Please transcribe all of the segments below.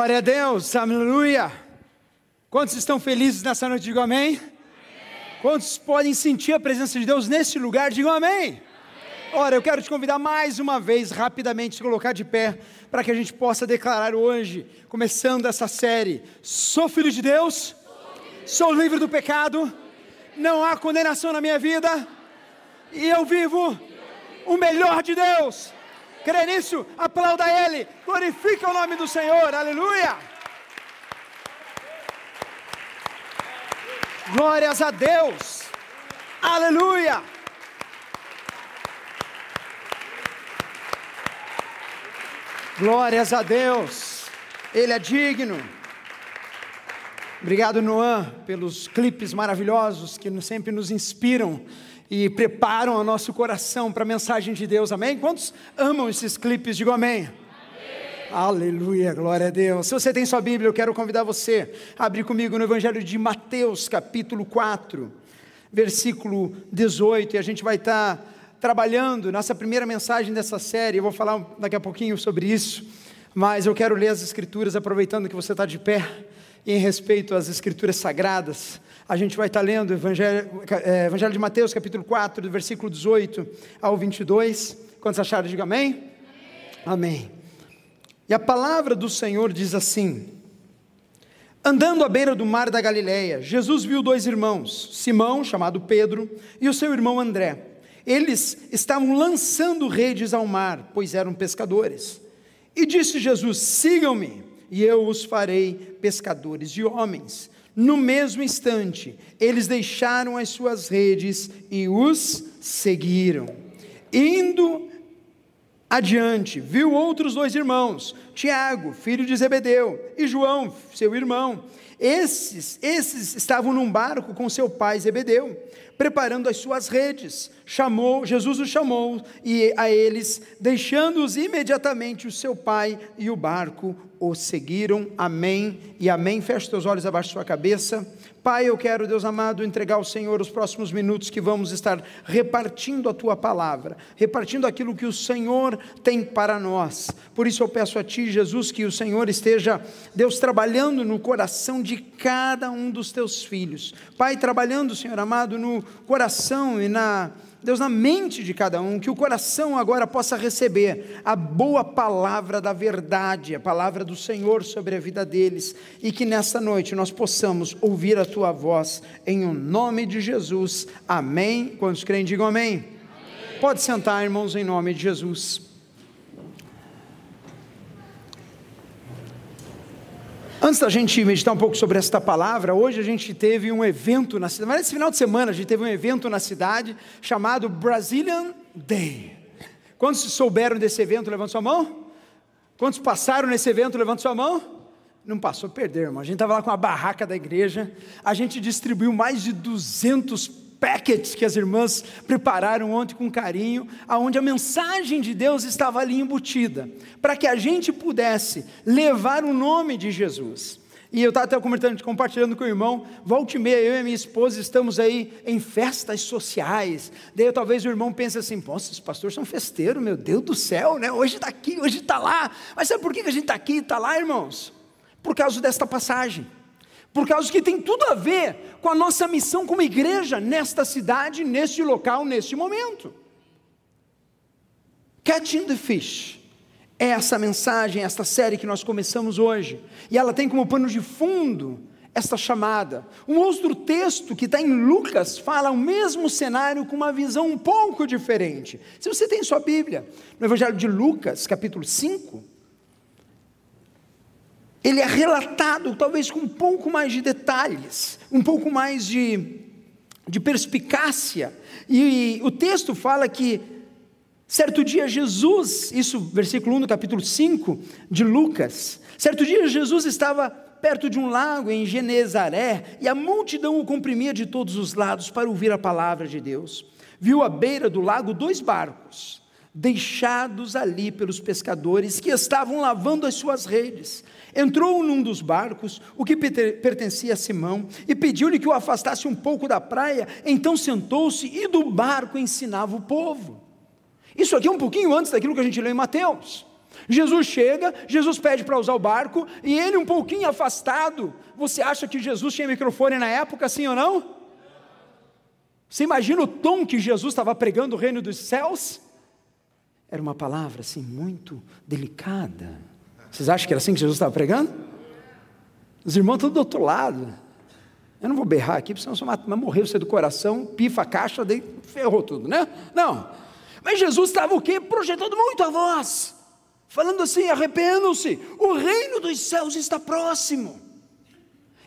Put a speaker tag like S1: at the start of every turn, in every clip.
S1: Glória a Deus, aleluia. Quantos estão felizes nessa noite? Digam amém. amém. Quantos podem sentir a presença de Deus nesse lugar? Digam amém. amém. Ora, eu quero te convidar mais uma vez, rapidamente, se colocar de pé, para que a gente possa declarar hoje, começando essa série: Sou filho de Deus, sou livre do pecado, não há condenação na minha vida, e eu vivo o melhor de Deus crê nisso, aplauda Ele, glorifica o nome do Senhor, aleluia. Glórias a Deus, aleluia. Glórias a Deus, Ele é digno. Obrigado, Noan, pelos clipes maravilhosos que sempre nos inspiram e preparam o nosso coração para a mensagem de Deus, amém? Quantos amam esses clipes? Digo amém. Aleluia, glória a Deus. Se você tem sua Bíblia, eu quero convidar você a abrir comigo no Evangelho de Mateus, capítulo 4, versículo 18, e a gente vai estar trabalhando nossa primeira mensagem dessa série. Eu vou falar daqui a pouquinho sobre isso, mas eu quero ler as Escrituras, aproveitando que você está de pé, em respeito às Escrituras sagradas. A gente vai estar lendo Evangelho, é, Evangelho de Mateus, capítulo 4, do versículo 18 ao 22. Quantos acharam? Diga amém. amém. Amém. E a palavra do Senhor diz assim: Andando à beira do mar da Galileia, Jesus viu dois irmãos, Simão, chamado Pedro, e o seu irmão André. Eles estavam lançando redes ao mar, pois eram pescadores. E disse Jesus: Sigam-me, e eu os farei pescadores de homens. No mesmo instante, eles deixaram as suas redes e os seguiram. Indo adiante, viu outros dois irmãos, Tiago, filho de Zebedeu, e João, seu irmão. Esses, esses estavam num barco com seu pai Zebedeu, preparando as suas redes. Chamou, Jesus os chamou e a eles, deixando-os imediatamente o seu pai e o barco o seguiram. Amém e amém. Feche seus olhos abaixo da sua cabeça. Pai, eu quero, Deus amado, entregar ao Senhor os próximos minutos que vamos estar repartindo a tua palavra, repartindo aquilo que o Senhor tem para nós. Por isso eu peço a ti, Jesus, que o Senhor esteja, Deus, trabalhando no coração de cada um dos teus filhos. Pai, trabalhando, Senhor amado, no coração e na Deus, na mente de cada um, que o coração agora possa receber a boa palavra da verdade, a palavra do Senhor sobre a vida deles, e que nesta noite nós possamos ouvir a tua voz, em o nome de Jesus. Amém. Quantos creem, digam amém. amém. Pode sentar, irmãos, em nome de Jesus. Antes da gente meditar um pouco sobre esta palavra, hoje a gente teve um evento na cidade, mas esse final de semana a gente teve um evento na cidade chamado Brazilian Day. Quantos souberam desse evento? Levanta sua mão. Quantos passaram nesse evento? Levanta sua mão. Não passou, perder, irmão. A gente estava lá com a barraca da igreja, a gente distribuiu mais de 200 packets que as irmãs prepararam ontem com carinho, aonde a mensagem de Deus estava ali embutida, para que a gente pudesse levar o nome de Jesus. E eu estava até compartilhando, compartilhando com o irmão, volte e meia, eu e minha esposa estamos aí em festas sociais. Daí talvez o irmão pense assim, poxa, os pastores são festeiros, meu Deus do céu, né? Hoje está aqui, hoje está lá. Mas sabe por que a gente está aqui e está lá, irmãos? Por causa desta passagem por causa que tem tudo a ver com a nossa missão como igreja nesta cidade, neste local, neste momento. Catching the Fish é essa mensagem, esta série que nós começamos hoje, e ela tem como pano de fundo esta chamada. Um outro texto que está em Lucas fala o mesmo cenário com uma visão um pouco diferente. Se você tem sua Bíblia, no Evangelho de Lucas, capítulo 5, ele é relatado talvez com um pouco mais de detalhes, um pouco mais de, de perspicácia. E, o texto fala que, certo dia, Jesus, isso, versículo 1 do capítulo 5 de Lucas, certo dia, Jesus estava perto de um lago em Genezaré e a multidão o comprimia de todos os lados para ouvir a palavra de Deus. Viu à beira do lago dois barcos, deixados ali pelos pescadores que estavam lavando as suas redes. Entrou num dos barcos, o que pertencia a Simão, e pediu-lhe que o afastasse um pouco da praia. Então sentou-se e do barco ensinava o povo. Isso aqui é um pouquinho antes daquilo que a gente leu em Mateus. Jesus chega, Jesus pede para usar o barco, e ele um pouquinho afastado. Você acha que Jesus tinha microfone na época, sim ou não? Você imagina o tom que Jesus estava pregando o reino dos céus? Era uma palavra assim muito delicada. Vocês acham que era assim que Jesus estava pregando? Os irmãos estão do outro lado. Eu não vou berrar aqui, porque senão você vai morrer você do coração, pifa a caixa, daí ferrou tudo, né? Não. Mas Jesus estava o quê? Projetando muito a voz, falando assim: arrependam-se, o reino dos céus está próximo.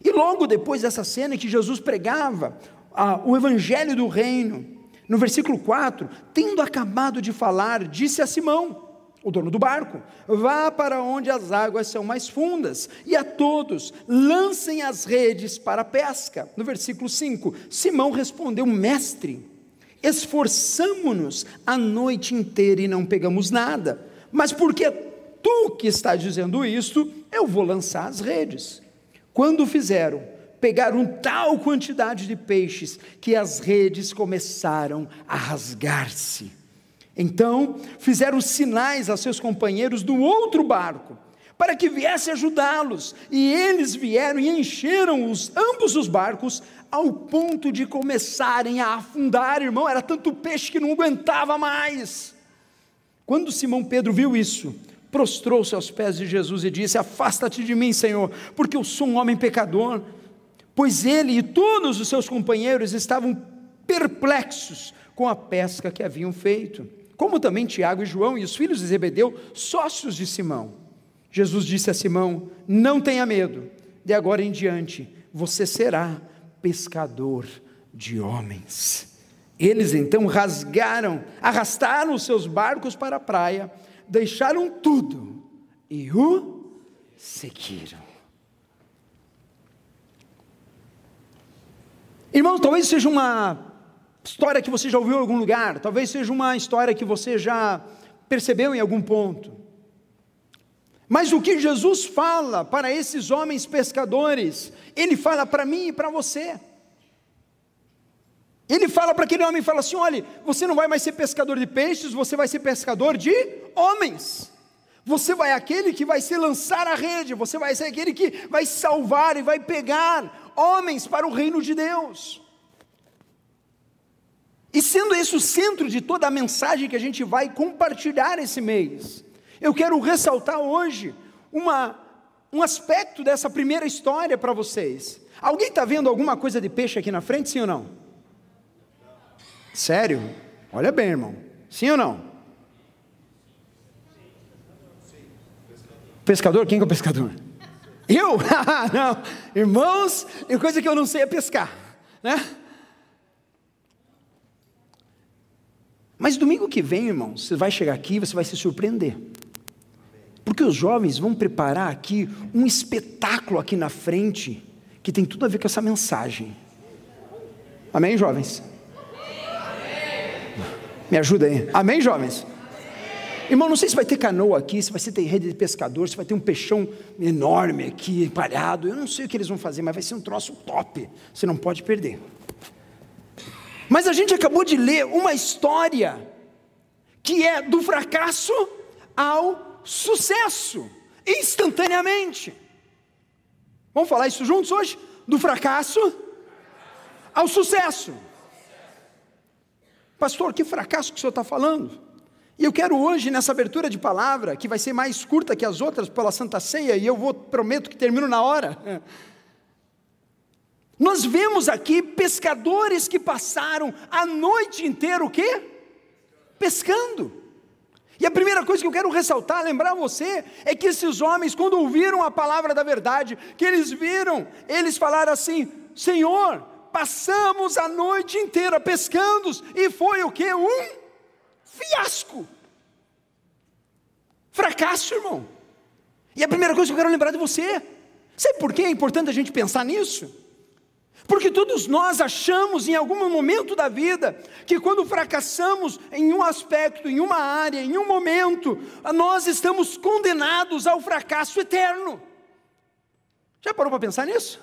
S1: E logo depois dessa cena que Jesus pregava ah, o evangelho do reino, no versículo 4, tendo acabado de falar, disse a Simão: o dono do barco, vá para onde as águas são mais fundas, e a todos lancem as redes para a pesca. No versículo 5, Simão respondeu: Mestre, esforçamo-nos a noite inteira e não pegamos nada, mas porque tu que está dizendo isto, eu vou lançar as redes. Quando fizeram, pegaram tal quantidade de peixes que as redes começaram a rasgar-se. Então fizeram sinais a seus companheiros do outro barco, para que viesse ajudá-los, e eles vieram e encheram os, ambos os barcos, ao ponto de começarem a afundar, irmão, era tanto peixe que não aguentava mais. Quando Simão Pedro viu isso, prostrou-se aos pés de Jesus e disse: Afasta-te de mim, Senhor, porque eu sou um homem pecador. Pois ele e todos os seus companheiros estavam perplexos com a pesca que haviam feito como também Tiago e João e os filhos de Zebedeu, sócios de Simão. Jesus disse a Simão: Não tenha medo, de agora em diante você será pescador de homens. Eles então rasgaram, arrastaram os seus barcos para a praia, deixaram tudo e o seguiram. Irmãos, talvez seja uma história que você já ouviu em algum lugar, talvez seja uma história que você já percebeu em algum ponto. Mas o que Jesus fala para esses homens pescadores, ele fala para mim e para você. Ele fala para aquele homem, fala assim: olha, você não vai mais ser pescador de peixes, você vai ser pescador de homens. Você vai aquele que vai se lançar a rede, você vai ser aquele que vai salvar e vai pegar homens para o reino de Deus. E sendo esse o centro de toda a mensagem que a gente vai compartilhar esse mês, eu quero ressaltar hoje uma, um aspecto dessa primeira história para vocês. Alguém está vendo alguma coisa de peixe aqui na frente, sim ou não? Sério? Olha bem, irmão. Sim ou não? Pescador? Quem que é o pescador? Eu? não. Irmãos, a coisa que eu não sei é pescar, né? Mas domingo que vem, irmão, você vai chegar aqui e você vai se surpreender. Porque os jovens vão preparar aqui um espetáculo aqui na frente que tem tudo a ver com essa mensagem. Amém, jovens? Me ajuda aí. Amém, jovens? Irmão, não sei se vai ter canoa aqui, se vai ter rede de pescador, se vai ter um peixão enorme aqui, empalhado. Eu não sei o que eles vão fazer, mas vai ser um troço top. Você não pode perder. Mas a gente acabou de ler uma história que é do fracasso ao sucesso, instantaneamente. Vamos falar isso juntos hoje? Do fracasso ao sucesso. Pastor, que fracasso que o senhor está falando? E eu quero hoje, nessa abertura de palavra, que vai ser mais curta que as outras pela Santa Ceia, e eu vou, prometo que termino na hora. Nós vemos aqui pescadores que passaram a noite inteira o quê? Pescando. E a primeira coisa que eu quero ressaltar, lembrar você, é que esses homens, quando ouviram a palavra da verdade, que eles viram, eles falaram assim: Senhor, passamos a noite inteira pescando, e foi o que? Um fiasco. Fracasso, irmão. E a primeira coisa que eu quero lembrar de você, sabe por que é importante a gente pensar nisso? Porque todos nós achamos em algum momento da vida que quando fracassamos em um aspecto, em uma área, em um momento, nós estamos condenados ao fracasso eterno. Já parou para pensar nisso?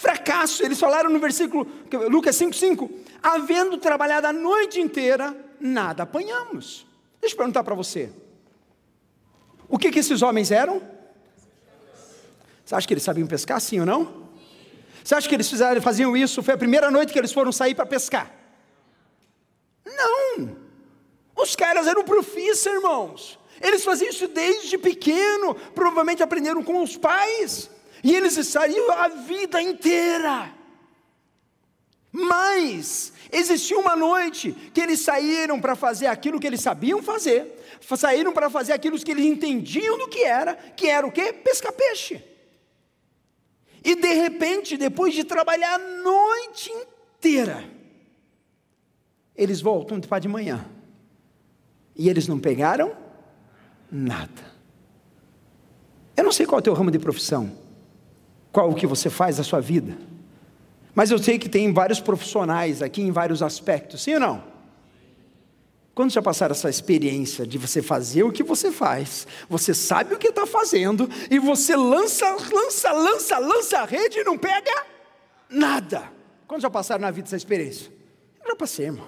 S1: Fracasso, eles falaram no versículo Lucas 5,5: havendo trabalhado a noite inteira, nada apanhamos. Deixa eu perguntar para você. O que, que esses homens eram? Você acha que eles sabiam pescar, sim ou não? Você acha que eles fizeram, faziam isso? Foi a primeira noite que eles foram sair para pescar? Não! Os caras eram profissas, irmãos. Eles faziam isso desde pequeno, provavelmente aprenderam com os pais. E eles saíram a vida inteira. Mas existiu uma noite que eles saíram para fazer aquilo que eles sabiam fazer, saíram para fazer aquilo que eles entendiam do que era, que era o quê? Pescar peixe. E de repente, depois de trabalhar a noite inteira, eles voltam para de manhã. E eles não pegaram nada. Eu não sei qual é o teu ramo de profissão, qual o que você faz na sua vida. Mas eu sei que tem vários profissionais aqui em vários aspectos, sim ou não? Quando já passaram essa experiência de você fazer o que você faz, você sabe o que está fazendo, e você lança, lança, lança, lança a rede e não pega nada. Quando já passaram na vida essa experiência? Eu já passei, irmão.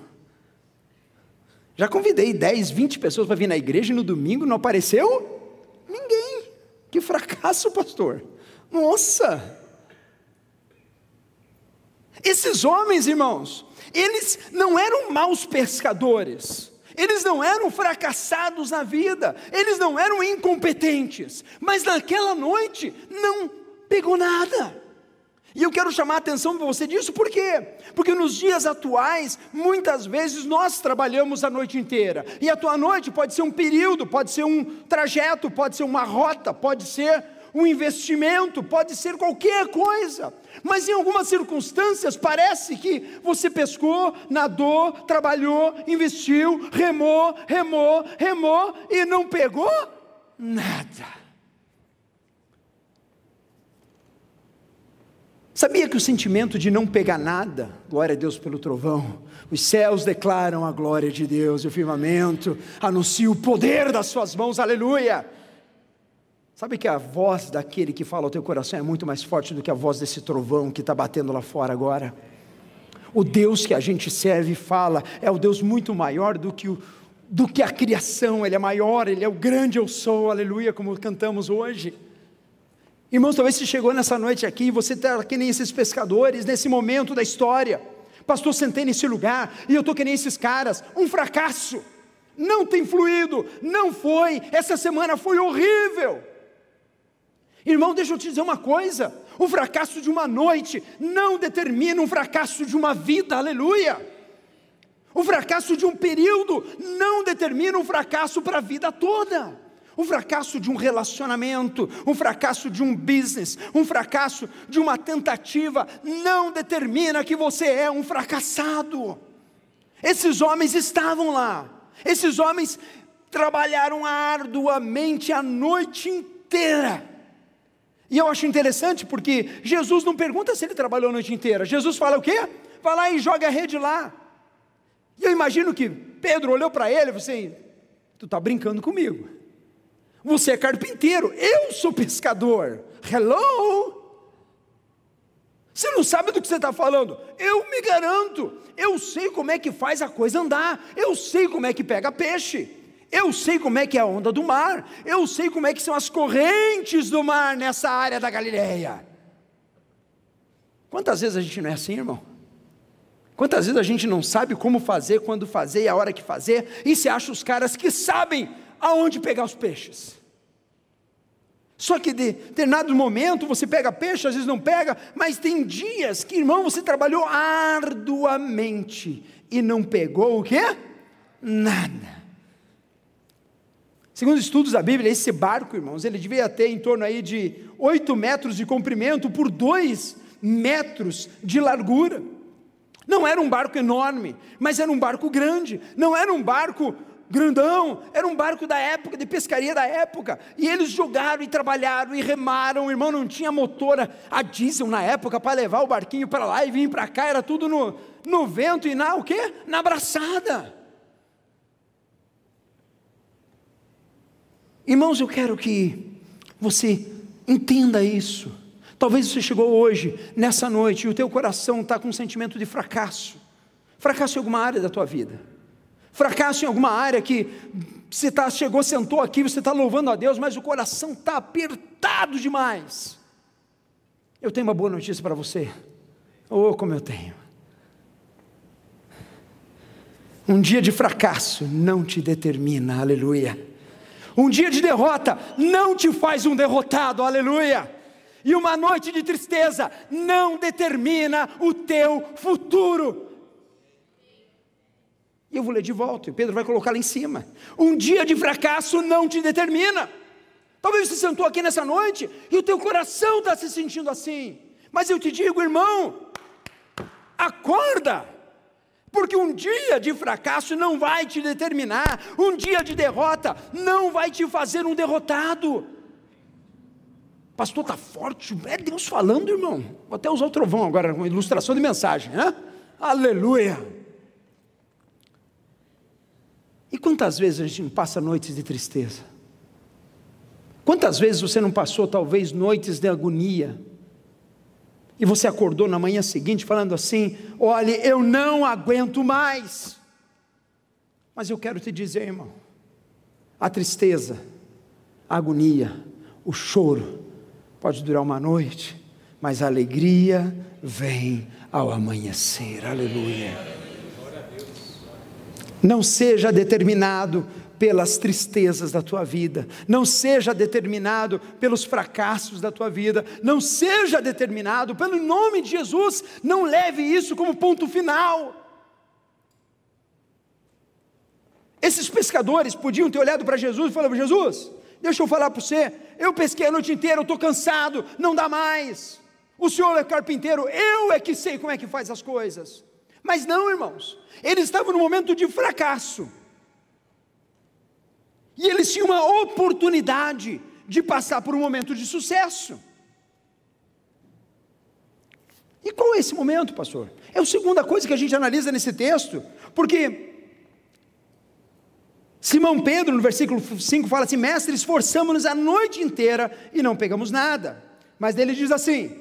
S1: Já convidei 10, 20 pessoas para vir na igreja e no domingo não apareceu ninguém. Que fracasso, pastor. Nossa! Esses homens, irmãos, eles não eram maus pescadores. Eles não eram fracassados na vida, eles não eram incompetentes, mas naquela noite não pegou nada. E eu quero chamar a atenção para você disso, por quê? Porque nos dias atuais, muitas vezes nós trabalhamos a noite inteira, e a tua noite pode ser um período, pode ser um trajeto, pode ser uma rota, pode ser um investimento, pode ser qualquer coisa, mas em algumas circunstâncias parece que você pescou, nadou, trabalhou, investiu, remou, remou, remou e não pegou nada. Sabia que o sentimento de não pegar nada, glória a Deus pelo trovão, os céus declaram a glória de Deus, e o firmamento anuncia o poder das suas mãos, aleluia. Sabe que a voz daquele que fala ao teu coração é muito mais forte do que a voz desse trovão que está batendo lá fora agora? O Deus que a gente serve e fala é o Deus muito maior do que, o, do que a criação, Ele é maior, Ele é o grande eu sou, aleluia, como cantamos hoje. Irmãos, talvez você chegou nessa noite aqui, você está que nem esses pescadores, nesse momento da história. Pastor, sentei nesse lugar e eu estou que nem esses caras, um fracasso. Não tem fluído, não foi, essa semana foi horrível. Irmão, deixa eu te dizer uma coisa: o fracasso de uma noite não determina um fracasso de uma vida, aleluia. O fracasso de um período não determina um fracasso para a vida toda. O fracasso de um relacionamento, um fracasso de um business, um fracasso de uma tentativa, não determina que você é um fracassado. Esses homens estavam lá, esses homens trabalharam arduamente a noite inteira e eu acho interessante porque Jesus não pergunta se ele trabalhou a noite inteira. Jesus fala o quê? Vai lá e joga a rede lá. E eu imagino que Pedro olhou para ele e falou assim: Tu está brincando comigo. Você é carpinteiro, eu sou pescador. Hello? Você não sabe do que você está falando? Eu me garanto, eu sei como é que faz a coisa andar, eu sei como é que pega peixe. Eu sei como é que é a onda do mar, eu sei como é que são as correntes do mar nessa área da Galileia. Quantas vezes a gente não é assim, irmão? Quantas vezes a gente não sabe como fazer, quando fazer e a hora que fazer, e se acha os caras que sabem aonde pegar os peixes. Só que de determinado momento você pega peixe, às vezes não pega, mas tem dias que, irmão, você trabalhou arduamente e não pegou o quê? Nada. Segundo estudos da Bíblia, esse barco, irmãos, ele devia ter em torno aí de 8 metros de comprimento por 2 metros de largura. Não era um barco enorme, mas era um barco grande. Não era um barco grandão, era um barco da época, de pescaria da época. E eles jogaram e trabalharam e remaram. O irmão não tinha motor a diesel na época para levar o barquinho para lá e vir para cá, era tudo no, no vento e na o quê? Na abraçada. Irmãos, eu quero que você entenda isso. Talvez você chegou hoje, nessa noite, e o teu coração está com um sentimento de fracasso. Fracasso em alguma área da tua vida. Fracasso em alguma área que você tá, chegou, sentou aqui, você está louvando a Deus, mas o coração está apertado demais. Eu tenho uma boa notícia para você. Oh, como eu tenho. Um dia de fracasso não te determina, aleluia. Um dia de derrota não te faz um derrotado, aleluia. E uma noite de tristeza não determina o teu futuro. E eu vou ler de volta, e Pedro vai colocar lá em cima. Um dia de fracasso não te determina. Talvez você sentou aqui nessa noite e o teu coração está se sentindo assim. Mas eu te digo, irmão, acorda. Porque um dia de fracasso não vai te determinar, um dia de derrota não vai te fazer um derrotado. Pastor, está forte, é Deus falando, irmão. Vou até usar o trovão agora, uma ilustração de mensagem. Né? Aleluia. E quantas vezes a gente não passa noites de tristeza? Quantas vezes você não passou, talvez, noites de agonia? E você acordou na manhã seguinte falando assim: olhe, eu não aguento mais. Mas eu quero te dizer, irmão, a tristeza, a agonia, o choro pode durar uma noite, mas a alegria vem ao amanhecer. Aleluia. Não seja determinado pelas tristezas da tua vida, não seja determinado pelos fracassos da tua vida, não seja determinado pelo nome de Jesus, não leve isso como ponto final. Esses pescadores podiam ter olhado para Jesus e falado: Jesus, deixa eu falar para você, eu pesquei a noite inteira, eu estou cansado, não dá mais. O senhor é carpinteiro, eu é que sei como é que faz as coisas. Mas não, irmãos, eles estavam no momento de fracasso. E eles tinham uma oportunidade de passar por um momento de sucesso. E qual é esse momento, pastor? É a segunda coisa que a gente analisa nesse texto, porque Simão Pedro, no versículo 5, fala assim: Mestre, esforçamos-nos a noite inteira e não pegamos nada. Mas ele diz assim: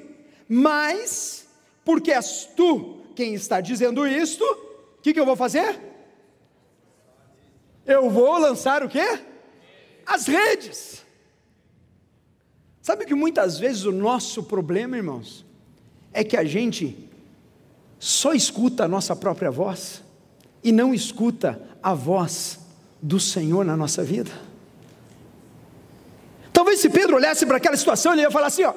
S1: Mas, porque és tu quem está dizendo isto, o que, que eu vou fazer? Eu vou lançar o quê? As redes. Sabe que muitas vezes o nosso problema, irmãos, é que a gente só escuta a nossa própria voz e não escuta a voz do Senhor na nossa vida. Talvez se Pedro olhasse para aquela situação, ele ia falar assim: ó,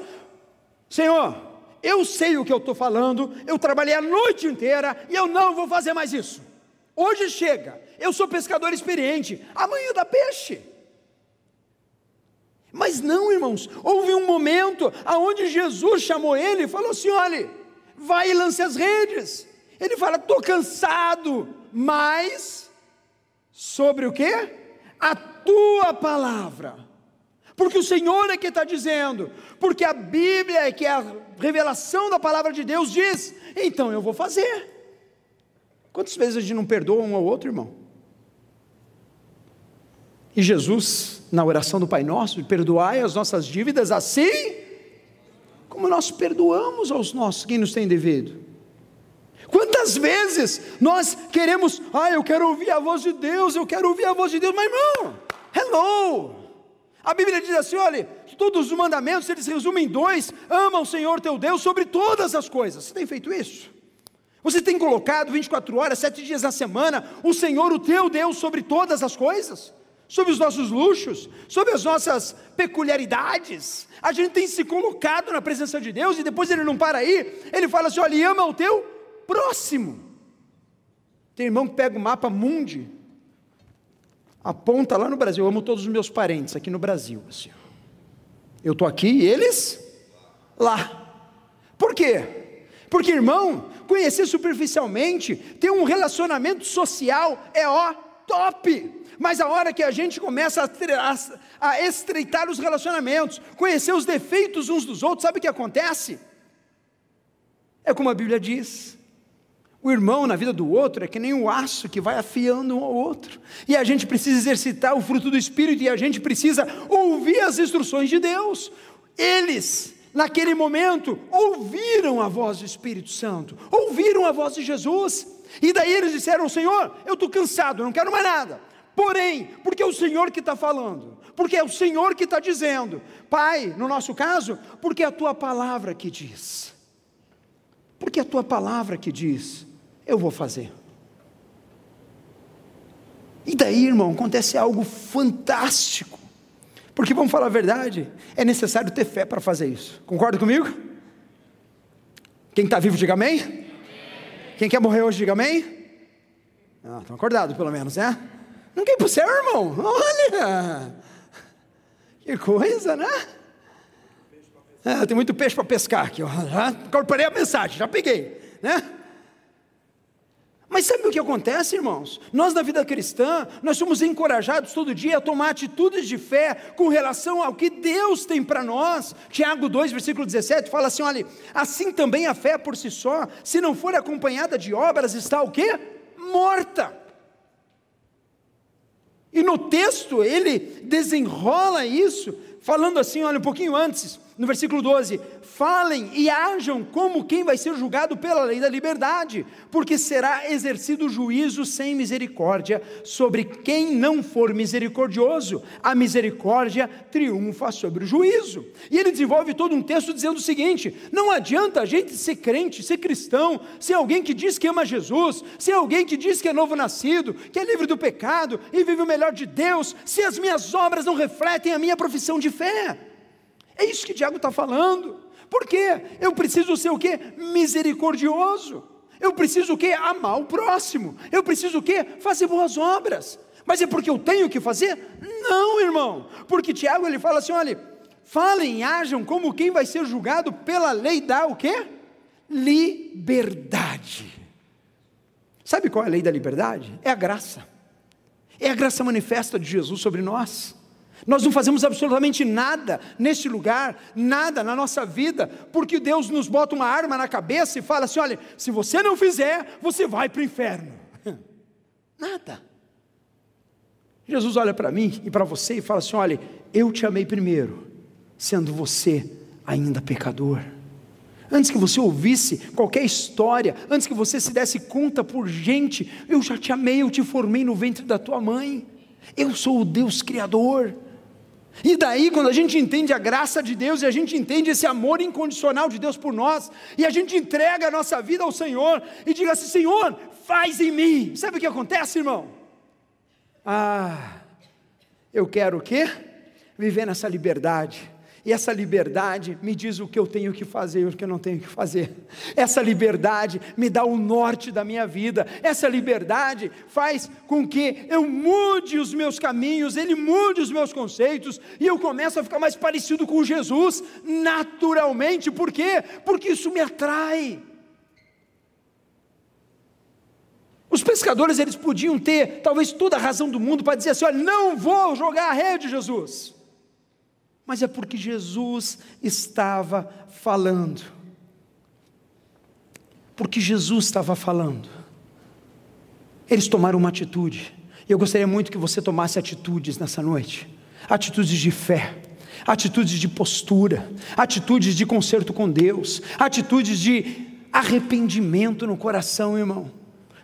S1: Senhor, eu sei o que eu estou falando, eu trabalhei a noite inteira e eu não vou fazer mais isso. Hoje chega, eu sou pescador experiente, amanhã dá peixe. Mas não, irmãos, houve um momento aonde Jesus chamou ele e falou assim: olhe, vai e lance as redes. Ele fala: estou cansado, mas sobre o que? A tua palavra. Porque o Senhor é que está dizendo, porque a Bíblia é que é a revelação da palavra de Deus diz, então eu vou fazer. Quantas vezes a gente não perdoa um ao outro, irmão? E Jesus, na oração do Pai Nosso, perdoai as nossas dívidas assim como nós perdoamos aos nossos quem nos tem devido. Quantas vezes nós queremos, ah, eu quero ouvir a voz de Deus, eu quero ouvir a voz de Deus, mas irmão, hello! A Bíblia diz assim: olha, todos os mandamentos eles resumem em dois: ama o Senhor teu Deus sobre todas as coisas. Você tem feito isso? Você tem colocado 24 horas, sete dias na semana, o Senhor, o teu Deus, sobre todas as coisas? Sobre os nossos luxos, sobre as nossas peculiaridades. A gente tem se colocado na presença de Deus e depois ele não para aí, ele fala assim: olha, ama o teu próximo. Tem irmão que pega o mapa mundi, aponta lá no Brasil, eu amo todos os meus parentes aqui no Brasil. Assim. Eu estou aqui e eles lá. Por quê? Porque, irmão, conhecer superficialmente, ter um relacionamento social é ó, top. Mas a hora que a gente começa a, a estreitar os relacionamentos, conhecer os defeitos uns dos outros, sabe o que acontece? É como a Bíblia diz: o irmão na vida do outro é que nem o aço que vai afiando um ao outro. E a gente precisa exercitar o fruto do Espírito e a gente precisa ouvir as instruções de Deus. Eles naquele momento, ouviram a voz do Espírito Santo, ouviram a voz de Jesus, e daí eles disseram: Senhor, eu estou cansado, não quero mais nada, Porém, porque é o Senhor que está falando, porque é o Senhor que está dizendo, Pai, no nosso caso, porque é a tua palavra que diz, porque é a tua palavra que diz, eu vou fazer. E daí, irmão, acontece algo fantástico. Porque vamos falar a verdade, é necessário ter fé para fazer isso. Concorda comigo? Quem está vivo, diga amém. Quem quer morrer hoje, diga amém. Ah, estão acordados pelo menos, né? Não quer ir para o céu, irmão? Olha! Que coisa, né? É, tem muito peixe para pescar aqui. Já incorporei a mensagem, já peguei, né? Mas sabe o que acontece, irmãos? Nós na vida cristã, nós somos encorajados todo dia a tomar atitudes de fé com relação ao que Deus tem para nós. Tiago 2, versículo 17, fala assim: olha, assim também a fé por si só, se não for acompanhada de obras, está o quê? Morta. E no texto ele desenrola isso, falando assim, olha, um pouquinho antes, no versículo 12: falem e ajam como quem vai ser julgado pela lei da liberdade, porque será exercido juízo sem misericórdia sobre quem não for misericordioso. A misericórdia triunfa sobre o juízo. E ele desenvolve todo um texto dizendo o seguinte: não adianta a gente ser crente, ser cristão, ser alguém que diz que ama Jesus, ser alguém que diz que é novo nascido, que é livre do pecado e vive o melhor de Deus, se as minhas obras não refletem a minha profissão de fé. É isso que Tiago está falando. Por quê? Eu preciso ser o quê? Misericordioso. Eu preciso o quê? Amar o próximo. Eu preciso o quê? Fazer boas obras. Mas é porque eu tenho que fazer? Não, irmão. Porque Tiago ele fala assim: olha, falem e ajam como quem vai ser julgado pela lei da o quê? Liberdade. Sabe qual é a lei da liberdade? É a graça. É a graça manifesta de Jesus sobre nós. Nós não fazemos absolutamente nada neste lugar, nada na nossa vida, porque Deus nos bota uma arma na cabeça e fala assim: olha, se você não fizer, você vai para o inferno. Nada. Jesus olha para mim e para você e fala assim: olha, eu te amei primeiro, sendo você ainda pecador. Antes que você ouvisse qualquer história, antes que você se desse conta por gente, eu já te amei, eu te formei no ventre da tua mãe. Eu sou o Deus Criador. E daí, quando a gente entende a graça de Deus e a gente entende esse amor incondicional de Deus por nós, e a gente entrega a nossa vida ao Senhor e diga assim: Senhor, faz em mim. Sabe o que acontece, irmão? Ah, eu quero o quê? Viver nessa liberdade essa liberdade me diz o que eu tenho que fazer e o que eu não tenho que fazer. Essa liberdade me dá o norte da minha vida. Essa liberdade faz com que eu mude os meus caminhos, ele mude os meus conceitos e eu começo a ficar mais parecido com Jesus naturalmente. Por quê? Porque isso me atrai. Os pescadores eles podiam ter talvez toda a razão do mundo para dizer assim: olha, não vou jogar a rede, Jesus mas é porque Jesus estava falando. Porque Jesus estava falando. Eles tomaram uma atitude. Eu gostaria muito que você tomasse atitudes nessa noite atitudes de fé, atitudes de postura, atitudes de conserto com Deus, atitudes de arrependimento no coração, irmão.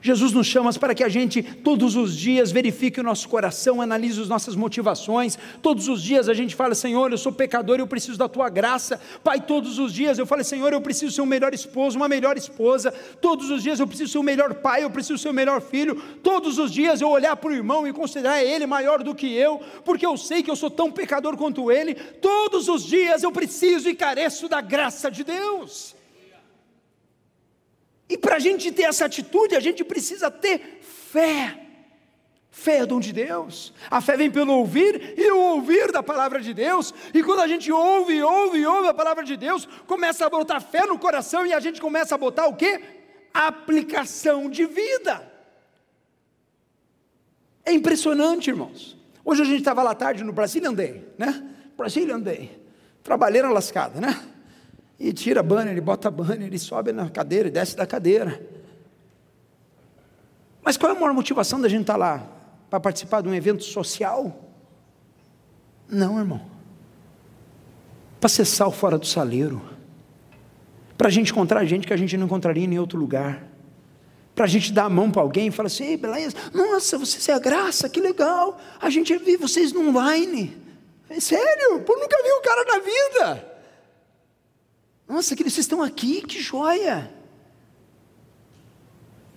S1: Jesus nos chama para que a gente todos os dias verifique o nosso coração, analise as nossas motivações. Todos os dias a gente fala: Senhor, eu sou pecador, eu preciso da tua graça. Pai, todos os dias eu falo: Senhor, eu preciso ser um melhor esposo, uma melhor esposa. Todos os dias eu preciso ser um melhor pai, eu preciso ser um melhor filho. Todos os dias eu olhar para o irmão e considerar ele maior do que eu, porque eu sei que eu sou tão pecador quanto ele. Todos os dias eu preciso e careço da graça de Deus. E para a gente ter essa atitude, a gente precisa ter fé. Fé é dom de Deus. A fé vem pelo ouvir e o ouvir da palavra de Deus. E quando a gente ouve, ouve, ouve a palavra de Deus, começa a botar fé no coração e a gente começa a botar o quê? Aplicação de vida. É impressionante, irmãos. Hoje a gente estava lá tarde no Brazilian Day, né? Brazilian Day. Trabalheira lascada, né? E tira banner, ele bota banner, ele sobe na cadeira e desce da cadeira. Mas qual é a maior motivação da gente estar tá lá? Para participar de um evento social? Não, irmão. Para ser sal fora do saleiro. Para a gente encontrar gente que a gente não encontraria em outro lugar. Para a gente dar a mão para alguém e falar assim, Ei, beleza, nossa, vocês é a graça, que legal. A gente vê vocês no online. É sério, pô, nunca vi o cara na vida. Nossa, que vocês estão aqui, que joia.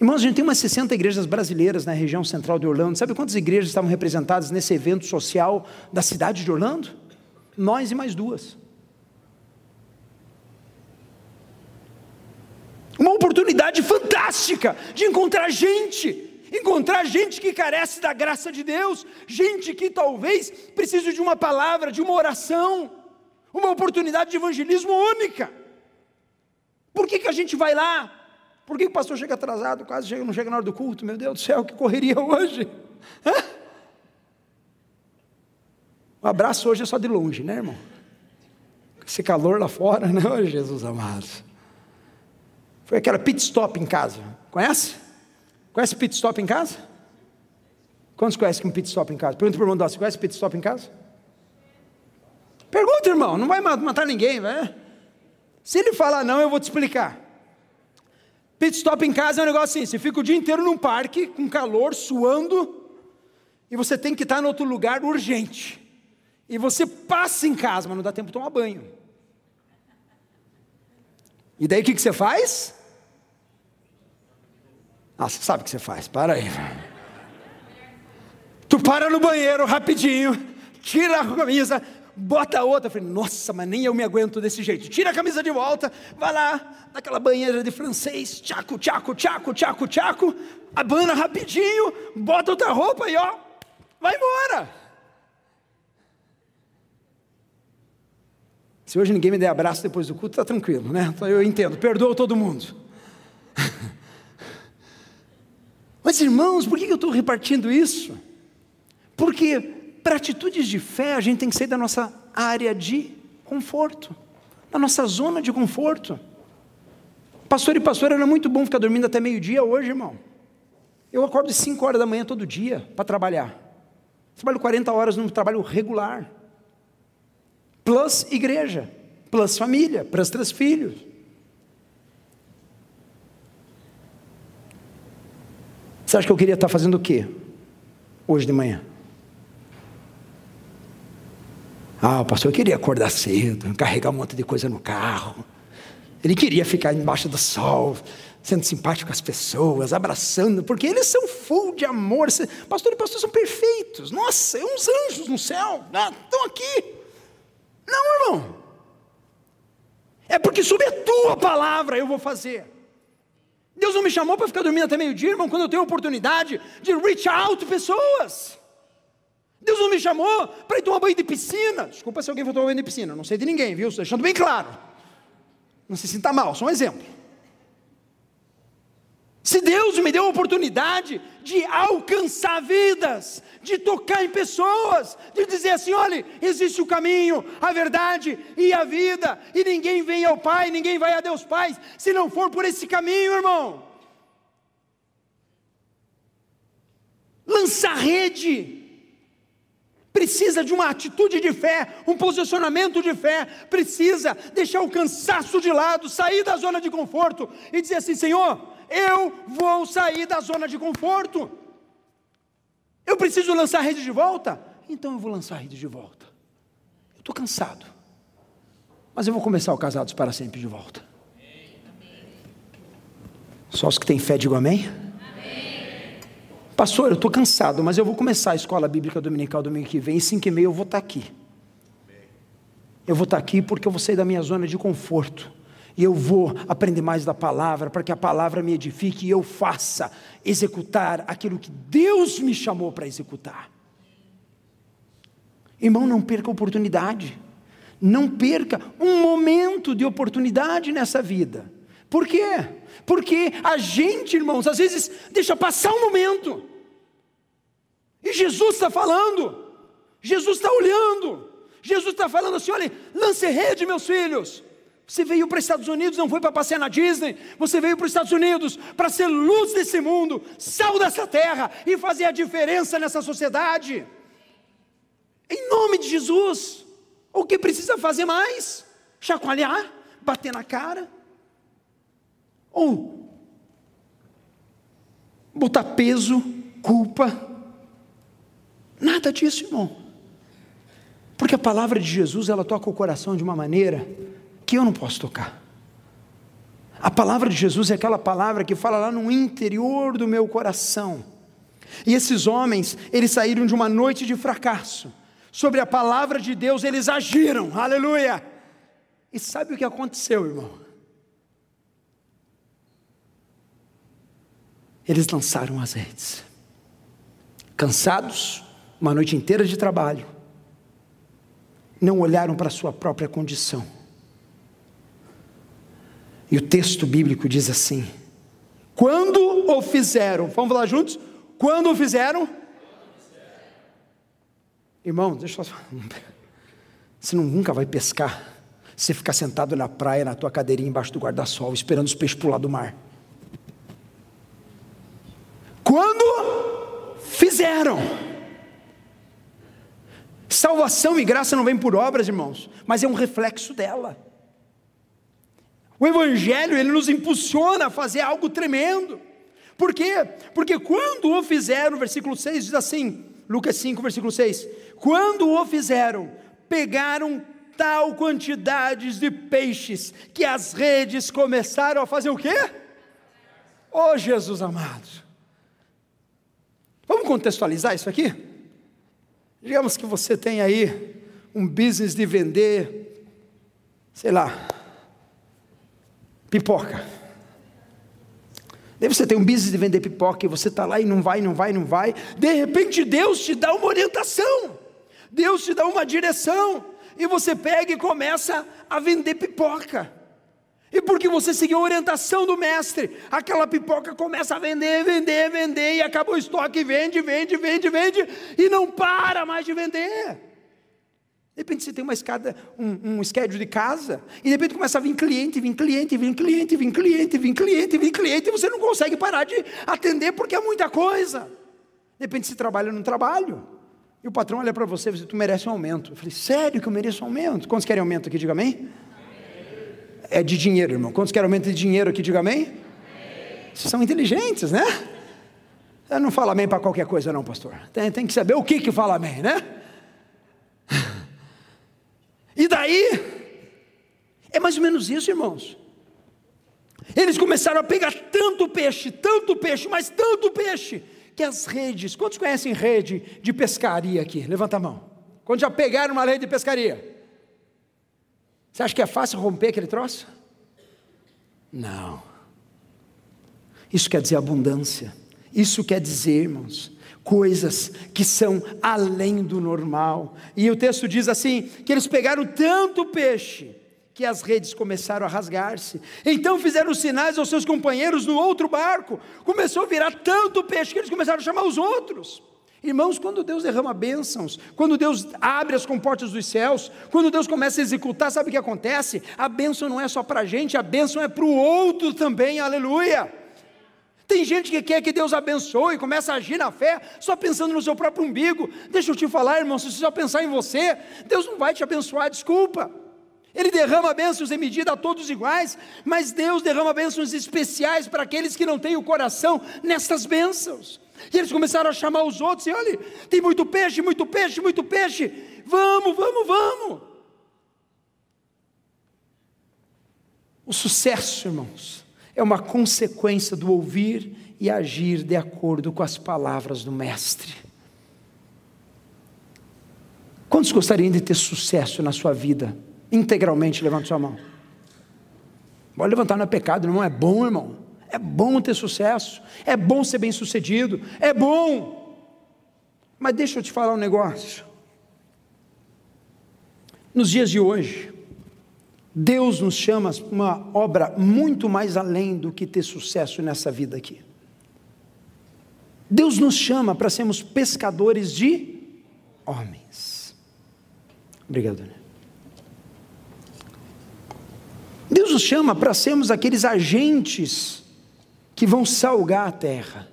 S1: Irmãos, a gente tem umas 60 igrejas brasileiras na região central de Orlando. Sabe quantas igrejas estavam representadas nesse evento social da cidade de Orlando? Nós e mais duas. Uma oportunidade fantástica de encontrar gente, encontrar gente que carece da graça de Deus, gente que talvez precise de uma palavra, de uma oração, uma oportunidade de evangelismo única. Por que, que a gente vai lá? Por que o pastor chega atrasado, quase chega, não chega na hora do culto? Meu Deus do céu, que correria hoje! O abraço hoje é só de longe, né, irmão? Esse calor lá fora, né? Oh, Jesus amado. Foi aquela pit stop em casa. Conhece? Conhece pit stop em casa? Quantos conhecem um pit stop em casa? Pergunta para o irmão, você conhece pit stop em casa? Pergunta, irmão, não vai matar ninguém, vai? Se ele falar não, eu vou te explicar. Pit stop em casa é um negócio assim: você fica o dia inteiro num parque, com calor, suando, e você tem que estar em outro lugar urgente. E você passa em casa, mas não dá tempo de tomar banho. E daí o que, que você faz? Ah, você sabe o que você faz, para aí. Tu para no banheiro rapidinho, tira a camisa, bota a outra. Eu falei, nossa, mas nem eu me aguento desse jeito. Tira a camisa de volta, vai lá, naquela banheira de francês, tchaco, tchaco, tchaco, tchaco, tchaco, abana rapidinho, bota outra roupa e ó, vai embora. Se hoje ninguém me der abraço depois do culto, está tranquilo, né? Então eu entendo, perdoa todo mundo. Mas irmãos, por que eu estou repartindo isso? Porque para atitudes de fé, a gente tem que sair da nossa área de conforto, da nossa zona de conforto. Pastor e pastora, era muito bom ficar dormindo até meio-dia hoje, irmão. Eu acordo às 5 horas da manhã todo dia para trabalhar. Trabalho 40 horas num trabalho regular plus igreja, plus família, plus três filhos. Você acha que eu queria estar fazendo o quê hoje de manhã? Ah, pastor queria acordar cedo, carregar um monte de coisa no carro. Ele queria ficar embaixo do sol, sendo simpático com as pessoas, abraçando, porque eles são full de amor. Pastor e pastor são perfeitos. Nossa, é uns anjos no céu, ah, estão aqui. Não, irmão. É porque sob a tua palavra eu vou fazer. Deus não me chamou para ficar dormindo até meio-dia, irmão, quando eu tenho a oportunidade de reach out pessoas. Deus não me chamou para ir tomar banho de piscina. Desculpa se alguém for tomar banho de piscina, não sei de ninguém, viu? Estou deixando bem claro. Não se sinta mal, só um exemplo. Se Deus me deu a oportunidade de alcançar vidas, de tocar em pessoas, de dizer assim: olha, existe o caminho, a verdade e a vida, e ninguém vem ao Pai, ninguém vai a Deus Pai, se não for por esse caminho, irmão. Lançar rede, precisa de uma atitude de fé, um posicionamento de fé, precisa deixar o cansaço de lado, sair da zona de conforto e dizer assim: Senhor, eu vou sair da zona de conforto. Eu preciso lançar a rede de volta? Então eu vou lançar a rede de volta. Eu estou cansado. Mas eu vou começar o Casados para Sempre de volta. Só os que têm fé, digam amém? amém. Pastor, eu estou cansado, mas eu vou começar a escola bíblica dominical domingo que vem, e 5 e meia eu vou estar aqui. Eu vou estar aqui porque eu vou sair da minha zona de conforto e eu vou aprender mais da palavra, para que a palavra me edifique e eu faça executar aquilo que Deus me chamou para executar. Irmão, não perca a oportunidade, não perca um momento de oportunidade nessa vida. Por quê? Porque a gente, irmãos, às vezes deixa passar um momento, e Jesus está falando, Jesus está olhando, Jesus está falando assim: olha, lance rede, meus filhos. Você veio para os Estados Unidos, não foi para passear na Disney. Você veio para os Estados Unidos para ser luz desse mundo, sal dessa terra e fazer a diferença nessa sociedade. Em nome de Jesus. O que precisa fazer mais? Chacoalhar, bater na cara. Ou botar peso, culpa. Nada disso, irmão. Porque a palavra de Jesus, ela toca o coração de uma maneira que eu não posso tocar. A palavra de Jesus é aquela palavra que fala lá no interior do meu coração. E esses homens, eles saíram de uma noite de fracasso. Sobre a palavra de Deus, eles agiram. Aleluia! E sabe o que aconteceu, irmão? Eles lançaram as redes. Cansados, uma noite inteira de trabalho, não olharam para a sua própria condição e o texto bíblico diz assim: quando o fizeram, vamos falar juntos? Quando o fizeram? Irmão, deixa eu só. Você nunca vai pescar. Você ficar sentado na praia, na tua cadeirinha embaixo do guarda-sol, esperando os peixes pular do mar. Quando fizeram. Salvação e graça não vem por obras, irmãos, mas é um reflexo dela. O Evangelho, ele nos impulsiona a fazer algo tremendo. Por quê? Porque quando o fizeram, versículo 6 diz assim, Lucas 5, versículo 6: Quando o fizeram, pegaram tal quantidade de peixes que as redes começaram a fazer o quê? Oh Jesus amado. Vamos contextualizar isso aqui? Digamos que você tem aí um business de vender, sei lá, pipoca. Daí você tem um business de vender pipoca e você está lá e não vai, não vai, não vai. De repente Deus te dá uma orientação, Deus te dá uma direção, e você pega e começa a vender pipoca. E porque você seguiu a orientação do mestre, aquela pipoca começa a vender, vender, vender, e acaba o estoque, vende, vende, vende, vende, e não para mais de vender. De repente você tem uma escada, um, um schedule de casa, e de repente começa a vir cliente, vir cliente, vir cliente, vir cliente, vir cliente, vir cliente, e você não consegue parar de atender porque é muita coisa. De repente você trabalha num trabalho, e o patrão olha para você e diz, tu merece um aumento. Eu falei, sério que eu mereço um aumento? Quantos querem aumento aqui? Diga amém. É de dinheiro, irmão. Quantos querem aumento de dinheiro aqui? Diga amém. Vocês são inteligentes, né? Eu não falo amém para qualquer coisa, não, pastor. Tem, tem que saber o que que fala amém, né? E daí, é mais ou menos isso, irmãos. Eles começaram a pegar tanto peixe, tanto peixe, mas tanto peixe, que as redes, quantos conhecem rede de pescaria aqui? Levanta a mão. Quantos já pegaram uma rede de pescaria? Você acha que é fácil romper aquele troço? Não. Isso quer dizer abundância. Isso quer dizer, irmãos, coisas que são além do normal. E o texto diz assim: que eles pegaram tanto peixe que as redes começaram a rasgar-se. Então fizeram sinais aos seus companheiros no outro barco. Começou a virar tanto peixe que eles começaram a chamar os outros. Irmãos, quando Deus derrama bênçãos, quando Deus abre as comportas dos céus, quando Deus começa a executar, sabe o que acontece? A bênção não é só para a gente, a bênção é para o outro também, aleluia. Tem gente que quer que Deus abençoe, começa a agir na fé, só pensando no seu próprio umbigo. Deixa eu te falar, irmão, se você só pensar em você, Deus não vai te abençoar, desculpa. Ele derrama bênçãos em medida a todos iguais, mas Deus derrama bênçãos especiais para aqueles que não têm o coração nessas bênçãos. E eles começaram a chamar os outros, e olha, tem muito peixe, muito peixe, muito peixe. Vamos, vamos, vamos. O sucesso, irmãos, é uma consequência do ouvir e agir de acordo com as palavras do Mestre. Quantos gostariam de ter sucesso na sua vida? Integralmente, levante sua mão. Pode levantar, não é pecado, não é bom, irmão. É bom ter sucesso, é bom ser bem sucedido, é bom. Mas deixa eu te falar um negócio. Nos dias de hoje, Deus nos chama para uma obra muito mais além do que ter sucesso nessa vida aqui. Deus nos chama para sermos pescadores de homens. Obrigado, né? Deus nos chama para sermos aqueles agentes que vão salgar a terra.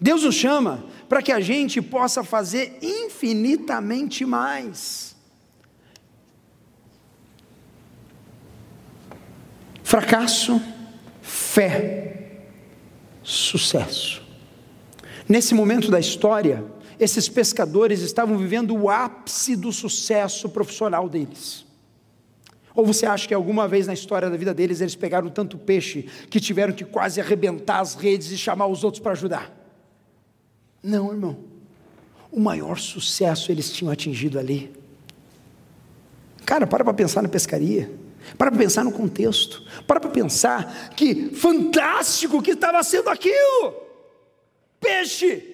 S1: Deus nos chama para que a gente possa fazer infinitamente mais. Fracasso, fé. sucesso. Nesse momento da história, esses pescadores estavam vivendo o ápice do sucesso profissional deles. Ou você acha que alguma vez na história da vida deles eles pegaram tanto peixe que tiveram que quase arrebentar as redes e chamar os outros para ajudar? Não, irmão. O maior sucesso eles tinham atingido ali. Cara, para para pensar na pescaria. Para para pensar no contexto. Para para pensar que fantástico que estava sendo aquilo. Peixe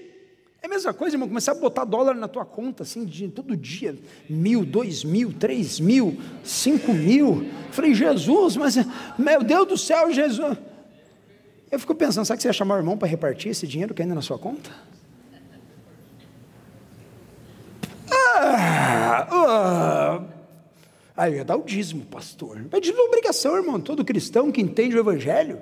S1: é a mesma coisa, irmão, começar a botar dólar na tua conta, assim, de, todo dia, mil, dois mil, três mil, cinco mil. Falei, Jesus, mas, meu Deus do céu, Jesus. Eu fico pensando, sabe que você ia chamar o irmão para repartir esse dinheiro que ainda na sua conta? Ah, ah. Aí ia dar o dízimo, pastor. É dízimo obrigação, irmão. Todo cristão que entende o evangelho.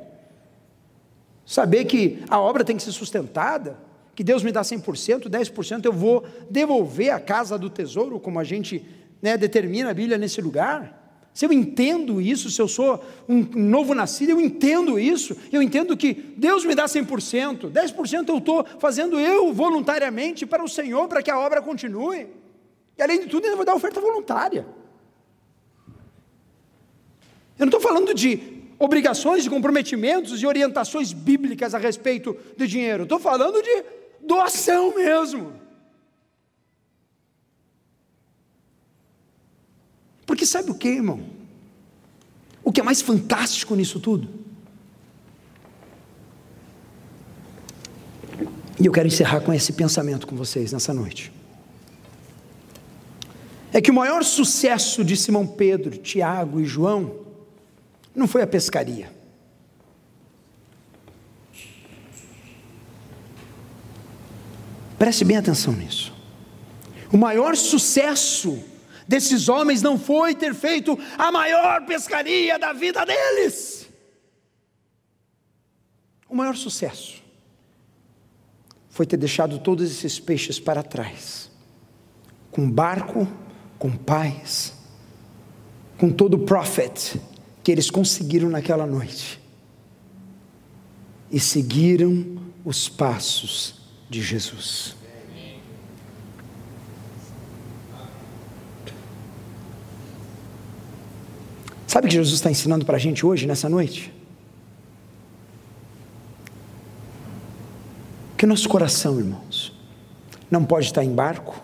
S1: Saber que a obra tem que ser sustentada que Deus me dá 100%, 10% eu vou devolver à casa do tesouro, como a gente né, determina a Bíblia nesse lugar. Se eu entendo isso, se eu sou um novo nascido, eu entendo isso, eu entendo que Deus me dá 100%, 10% eu estou fazendo eu voluntariamente para o Senhor, para que a obra continue. E além de tudo, ainda vou dar oferta voluntária. Eu não estou falando de obrigações, de comprometimentos e orientações bíblicas a respeito do dinheiro, estou falando de doação mesmo. Porque sabe o que, irmão? O que é mais fantástico nisso tudo? E eu quero encerrar com esse pensamento com vocês nessa noite. É que o maior sucesso de Simão Pedro, Tiago e João não foi a pescaria. Preste bem atenção nisso. O maior sucesso desses homens não foi ter feito a maior pescaria da vida deles. O maior sucesso foi ter deixado todos esses peixes para trás, com barco, com paz, com todo o prophet que eles conseguiram naquela noite e seguiram os passos de Jesus. Sabe o que Jesus está ensinando para a gente hoje, nessa noite? Que nosso coração, irmãos, não pode estar em barco,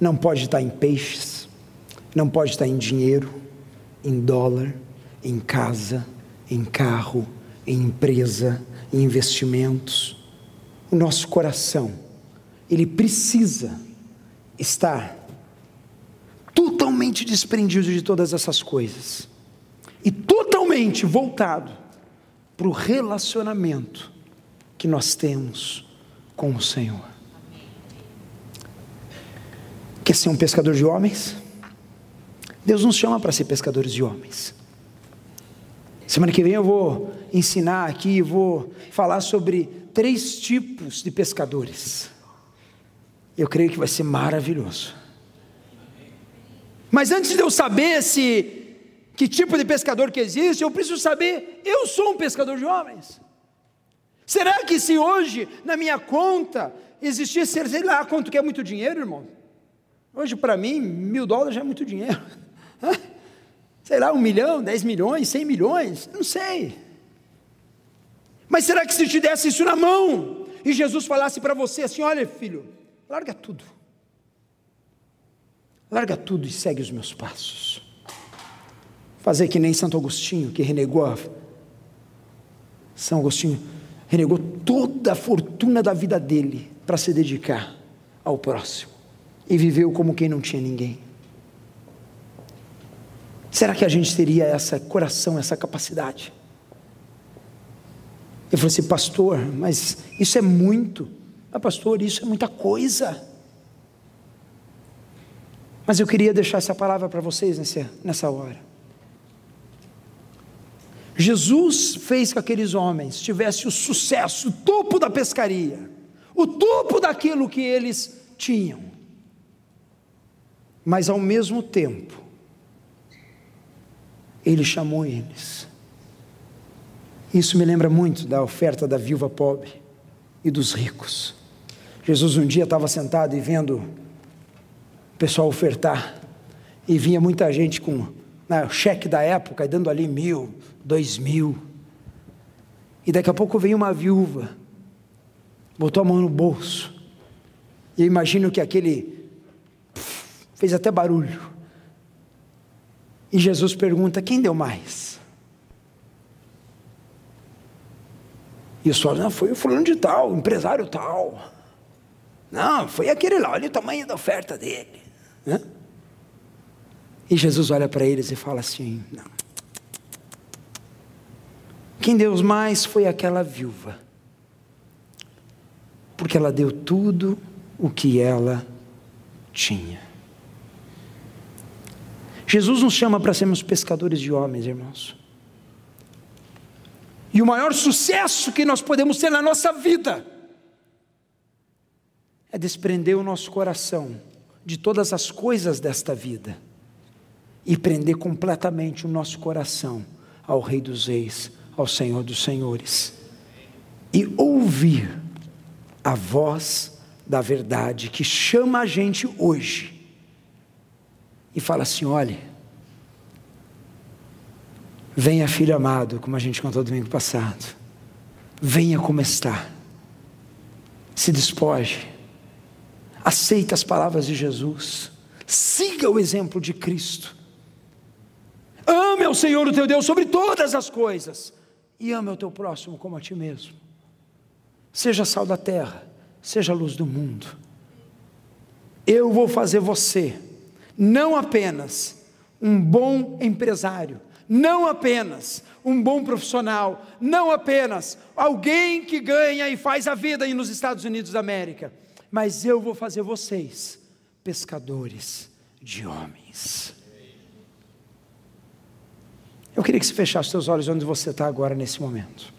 S1: não pode estar em peixes, não pode estar em dinheiro, em dólar, em casa, em carro, em empresa, em investimentos o nosso coração, ele precisa estar totalmente desprendido de todas essas coisas e totalmente voltado para o relacionamento que nós temos com o Senhor. Quer ser um pescador de homens? Deus nos chama para ser pescadores de homens. Semana que vem eu vou ensinar aqui, vou falar sobre três tipos de pescadores. Eu creio que vai ser maravilhoso. Mas antes de eu saber se que tipo de pescador que existe, eu preciso saber, eu sou um pescador de homens. Será que se hoje na minha conta existisse, sei lá, quanto que é muito dinheiro, irmão? Hoje para mim, mil dólares já é muito dinheiro. sei lá, um milhão, dez milhões, cem milhões, não sei. Mas será que se te desse isso na mão e Jesus falasse para você assim: olha, filho, larga tudo, larga tudo e segue os meus passos. Fazer que nem Santo Agostinho, que renegou a... São Agostinho renegou toda a fortuna da vida dele para se dedicar ao próximo e viveu como quem não tinha ninguém. Será que a gente teria essa coração, essa capacidade? Eu falei assim, pastor, mas isso é muito. Ah, pastor, isso é muita coisa. Mas eu queria deixar essa palavra para vocês nessa, nessa hora. Jesus fez que aqueles homens tivessem o sucesso, o topo da pescaria, o topo daquilo que eles tinham. Mas ao mesmo tempo, ele chamou eles Isso me lembra muito da oferta da viúva pobre e dos ricos. Jesus um dia estava sentado e vendo o pessoal ofertar, e vinha muita gente com né, o cheque da época, dando ali mil, dois mil. E daqui a pouco veio uma viúva, botou a mão no bolso, e eu imagino que aquele fez até barulho. E Jesus pergunta: quem deu mais? Falam: não, foi o fulano de tal, empresário tal. Não, foi aquele lá, olha o tamanho da oferta dele. E Jesus olha para eles e fala assim: não. Quem deu mais foi aquela viúva, porque ela deu tudo o que ela tinha. Jesus nos chama para sermos pescadores de homens, irmãos. E o maior sucesso que nós podemos ter na nossa vida é desprender o nosso coração de todas as coisas desta vida e prender completamente o nosso coração ao Rei dos Reis, ao Senhor dos Senhores, e ouvir a voz da verdade que chama a gente hoje e fala assim: olhe, venha filho amado, como a gente contou domingo passado, venha como está, se despoje, aceita as palavras de Jesus, siga o exemplo de Cristo, ame ao Senhor o teu Deus sobre todas as coisas, e ame o teu próximo como a ti mesmo. Seja sal da terra, seja luz do mundo. Eu vou fazer você não apenas um bom empresário, não apenas um bom profissional, não apenas alguém que ganha e faz a vida aí nos Estados Unidos da América, mas eu vou fazer vocês pescadores de homens. Eu queria que você fechasse seus olhos onde você está agora nesse momento.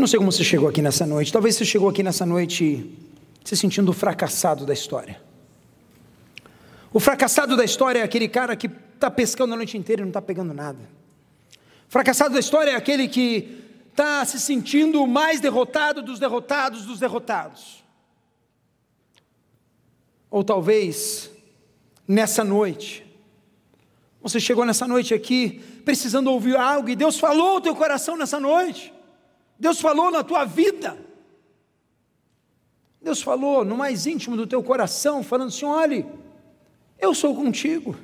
S1: Não sei como você chegou aqui nessa noite. Talvez você chegou aqui nessa noite se sentindo fracassado da história. O fracassado da história é aquele cara que está pescando a noite inteira e não está pegando nada. O fracassado da história é aquele que está se sentindo o mais derrotado dos derrotados dos derrotados. Ou talvez nessa noite, você chegou nessa noite aqui precisando ouvir algo e Deus falou ao teu coração nessa noite. Deus falou na tua vida. Deus falou no mais íntimo do teu coração, falando assim: olhe, eu sou contigo.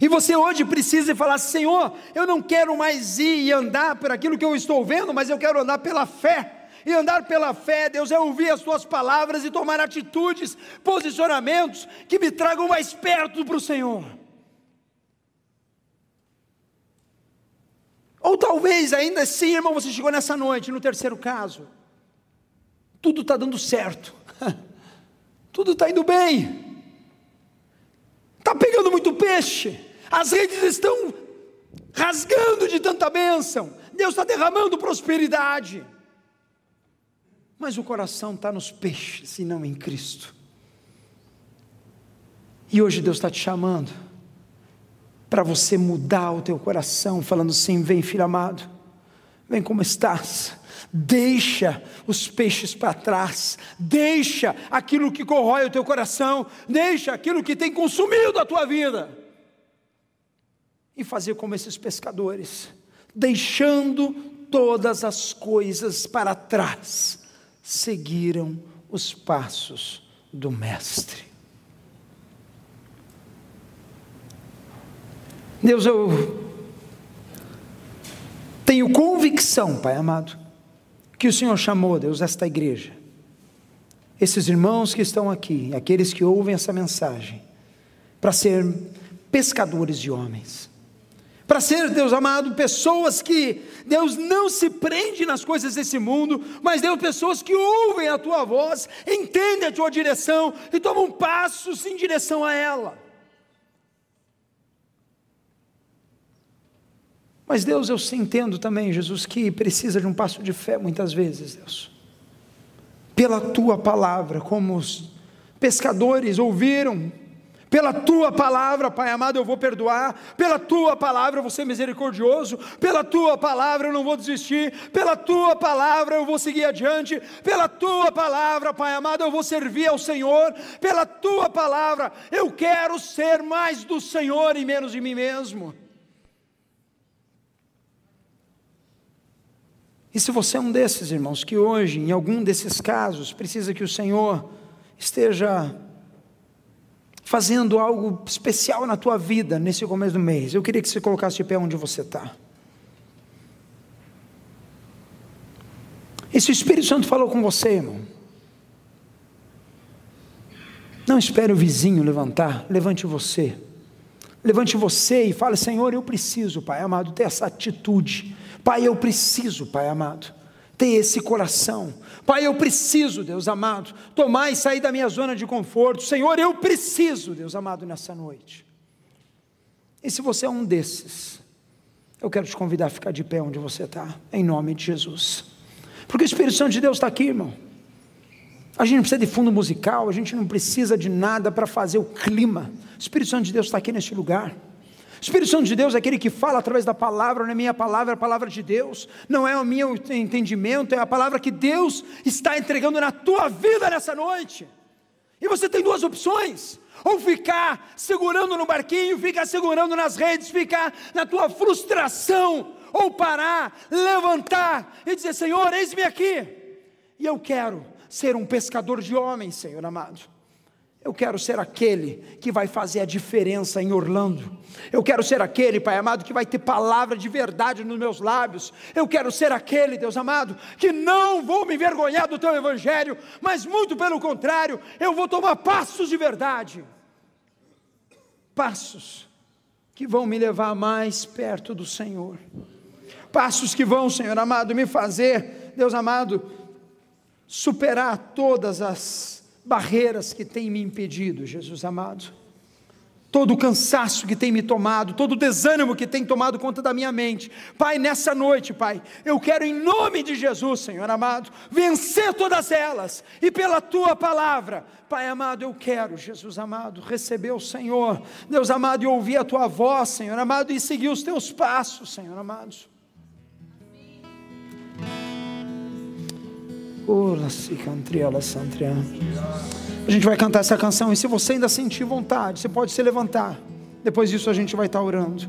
S1: E você hoje precisa falar: Senhor, eu não quero mais ir e andar por aquilo que eu estou vendo, mas eu quero andar pela fé. E andar pela fé, Deus, é ouvir as tuas palavras e tomar atitudes, posicionamentos que me tragam mais perto para o Senhor. Ou talvez ainda assim, irmão, você chegou nessa noite, no terceiro caso. Tudo está dando certo. Tudo está indo bem. Está pegando muito peixe. As redes estão rasgando de tanta bênção. Deus está derramando prosperidade. Mas o coração está nos peixes e não em Cristo. E hoje Deus está te chamando para você mudar o teu coração, falando assim: vem, filho amado, vem como estás. Deixa os peixes para trás, deixa aquilo que corrói o teu coração, deixa aquilo que tem consumido a tua vida, e fazer como esses pescadores, deixando todas as coisas para trás, seguiram os passos do Mestre. Deus, eu tenho convicção, Pai amado, que o Senhor chamou, Deus, esta igreja, esses irmãos que estão aqui, aqueles que ouvem essa mensagem, para ser pescadores de homens, para ser, Deus amado, pessoas que, Deus, não se prende nas coisas desse mundo, mas, Deus, pessoas que ouvem a tua voz, entendem a tua direção e tomam passos em direção a ela. Mas Deus, eu entendo também, Jesus, que precisa de um passo de fé muitas vezes, Deus. pela tua palavra, como os pescadores ouviram pela tua palavra, Pai amado, eu vou perdoar. Pela tua palavra eu vou ser misericordioso. Pela tua palavra eu não vou desistir. Pela tua palavra eu vou seguir adiante. Pela tua palavra, Pai amado, eu vou servir ao Senhor. Pela tua palavra eu quero ser mais do Senhor e menos de mim mesmo. E se você é um desses irmãos que hoje, em algum desses casos, precisa que o Senhor esteja fazendo algo especial na tua vida nesse começo do mês, eu queria que você colocasse de pé onde você está. E se o Espírito Santo falou com você, irmão, não espere o vizinho levantar, levante você. Levante você e fale: Senhor, eu preciso, Pai amado, ter essa atitude. Pai, eu preciso, Pai amado ter esse coração. Pai, eu preciso, Deus amado, tomar e sair da minha zona de conforto. Senhor, eu preciso, Deus amado, nessa noite. E se você é um desses, eu quero te convidar a ficar de pé onde você está, em nome de Jesus. Porque o Espírito Santo de Deus está aqui, irmão. A gente não precisa de fundo musical, a gente não precisa de nada para fazer o clima. O Espírito Santo de Deus está aqui neste lugar. Espírito Santo de Deus é aquele que fala através da palavra, não é minha palavra, é a palavra de Deus, não é o meu entendimento, é a palavra que Deus está entregando na tua vida nessa noite. E você tem duas opções: ou ficar segurando no barquinho, ficar segurando nas redes, ficar na tua frustração, ou parar, levantar e dizer: Senhor, eis-me aqui, e eu quero ser um pescador de homens, Senhor amado. Eu quero ser aquele que vai fazer a diferença em Orlando. Eu quero ser aquele, Pai amado, que vai ter palavra de verdade nos meus lábios. Eu quero ser aquele, Deus amado, que não vou me envergonhar do teu evangelho, mas muito pelo contrário, eu vou tomar passos de verdade. Passos que vão me levar mais perto do Senhor. Passos que vão, Senhor amado, me fazer, Deus amado, superar todas as barreiras que têm me impedido, Jesus amado, todo o cansaço que tem me tomado, todo o desânimo que tem tomado conta da minha mente. Pai, nessa noite, Pai, eu quero em nome de Jesus, Senhor amado, vencer todas elas e pela tua palavra, Pai amado, eu quero, Jesus amado, receber o Senhor, Deus amado, e ouvir a tua voz, Senhor amado, e seguir os teus passos, Senhor amado. A gente vai cantar essa canção e se você ainda sentir vontade, você pode se levantar. Depois disso a gente vai estar orando.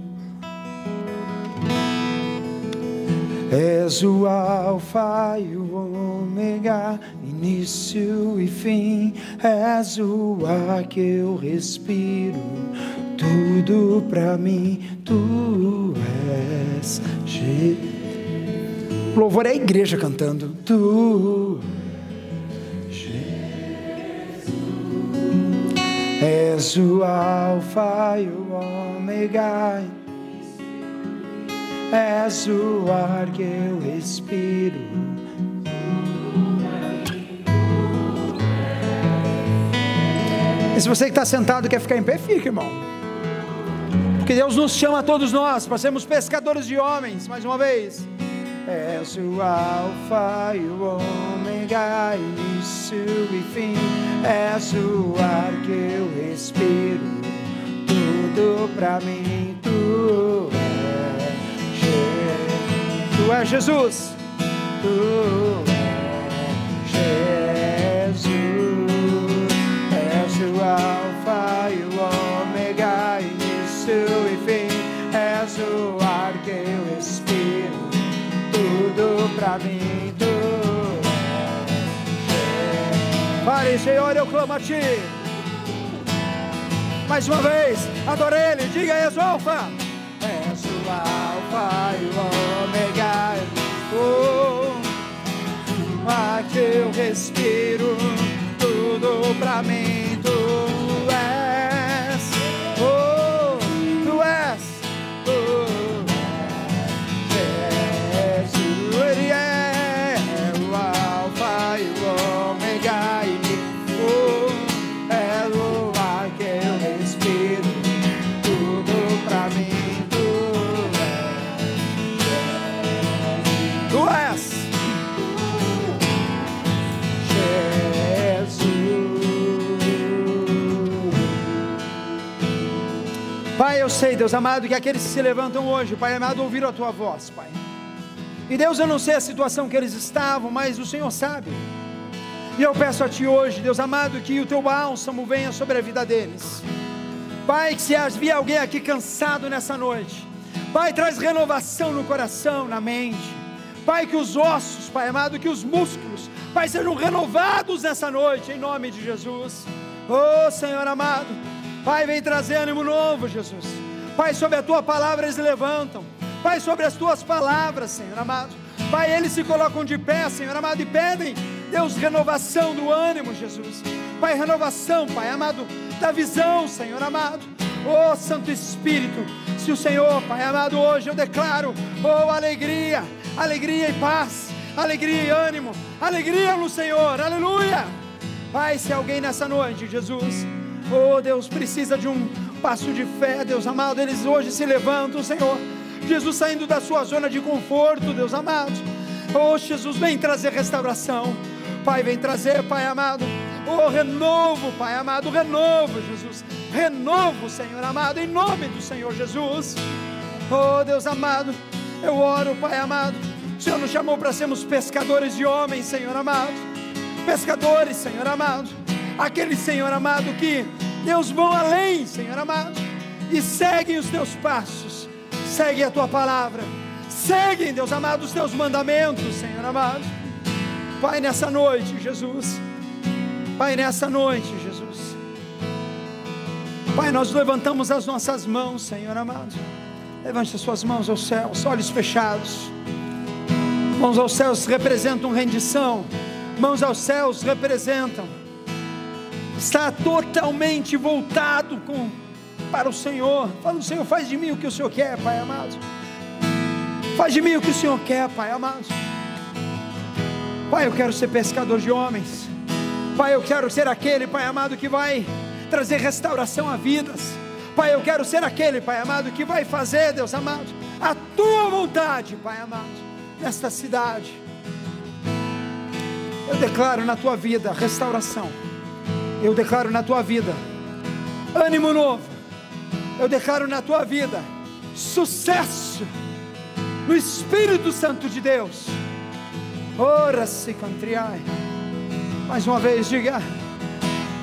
S1: És o Alfa e o Ômega, início e fim. És o ar que eu respiro, tudo para mim. Tu és Jesus. Louvor é a igreja cantando. Tu, Jesus, és o Alfa e o Ômega. És o ar que eu respiro. E se você que está sentado quer ficar em pé, fique, irmão. Porque Deus nos chama a todos nós para sermos pescadores de homens, mais uma vez. És o Alfa e o Ômega, início e fim. És o ar que eu respiro, tudo pra mim. Tu és, tu és Jesus. Tu és tu Pare, Senhor, eu clamo a Ti. Mais uma vez, adore Ele, diga és o Alfa. És o Alfa e o Ômega. Oh, aqui eu respiro, tudo pra mim, sei, Deus amado, que aqueles que se levantam hoje, Pai amado, ouviram a tua voz, Pai. E Deus, eu não sei a situação que eles estavam, mas o Senhor sabe. E eu peço a Ti hoje, Deus amado, que o Teu bálsamo venha sobre a vida deles. Pai, que se havia alguém aqui cansado nessa noite, Pai, traz renovação no coração, na mente. Pai, que os ossos, Pai amado, que os músculos, Pai, sejam renovados nessa noite, em nome de Jesus. Oh, Senhor amado, Pai, vem trazer ânimo novo, Jesus. Pai, sobre a tua palavra eles levantam. Pai, sobre as tuas palavras, Senhor amado. Pai, eles se colocam de pé, Senhor amado, e pedem, Deus, renovação do ânimo, Jesus. Pai, renovação, Pai amado, da visão, Senhor amado. Oh, Santo Espírito, se o Senhor, Pai amado, hoje eu declaro, oh, alegria, alegria e paz, alegria e ânimo, alegria no Senhor, aleluia. Pai, se alguém nessa noite, Jesus, oh Deus, precisa de um passo de fé, Deus amado, eles hoje se levantam, Senhor Jesus saindo da sua zona de conforto, Deus amado. Oh, Jesus, vem trazer restauração. Pai, vem trazer, Pai amado. Oh, renovo, Pai amado, renovo, Jesus. Renovo, Senhor amado, em nome do Senhor Jesus. Oh, Deus amado, eu oro, Pai amado. O Senhor nos chamou para sermos pescadores de homens, Senhor amado. Pescadores, Senhor amado. Aqueles, Senhor amado, que Deus vão além, Senhor amado, e seguem os teus passos segue a tua palavra, seguem, Deus amado, os teus mandamentos, Senhor amado. Pai, nessa noite, Jesus, Pai, nessa noite, Jesus, Pai, nós levantamos as nossas mãos, Senhor amado. Levante as suas mãos aos céus, olhos fechados. Mãos aos céus representam rendição, mãos aos céus representam está totalmente voltado com para o Senhor. Fala, Senhor, faz de mim o que o Senhor quer, Pai amado. Faz de mim o que o Senhor quer, Pai amado. Pai, eu quero ser pescador de homens. Pai, eu quero ser aquele, Pai amado, que vai trazer restauração a vidas. Pai, eu quero ser aquele, Pai amado, que vai fazer, Deus amado, a tua vontade, Pai amado, nesta cidade. Eu declaro na tua vida restauração. Eu declaro na tua vida ânimo novo eu declaro na tua vida sucesso no Espírito Santo de Deus. Ora se contriai. Mais uma vez, diga: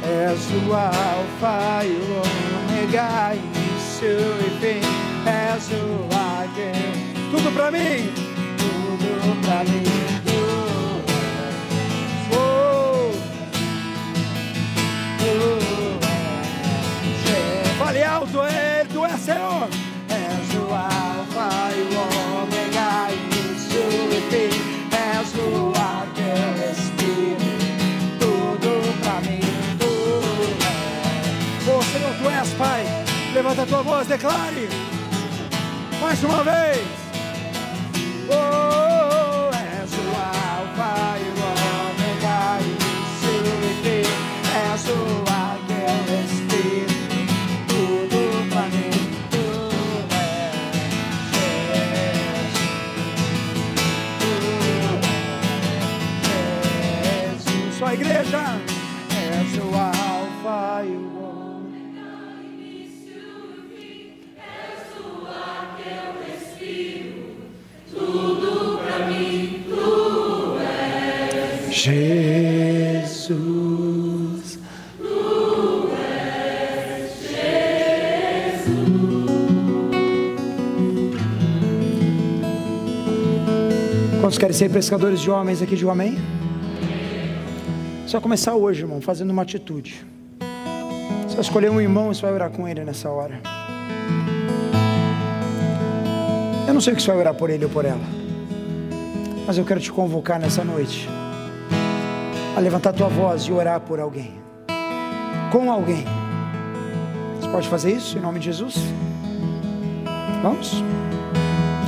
S1: És o Alfa e o Ômega, início e fim. És o aquele. Tudo para mim. Tudo para mim. Senhor. És o Alfa e o Ômega, início e fim. És o ar que eu respiro. Tudo pra mim, tudo é. Oh Senhor, tu és Pai. Levanta a tua voz, declare. Mais uma vez. Oh, Jesus. Tu és Jesus. Quantos querem ser pescadores de homens aqui de um amém? Só começar hoje, irmão, fazendo uma atitude. Só escolher um irmão e você vai orar com ele nessa hora. Eu não sei o que você vai orar por ele ou por ela. Mas eu quero te convocar nessa noite a levantar a tua voz e orar por alguém, com alguém. Você pode fazer isso em nome de Jesus? Vamos? Se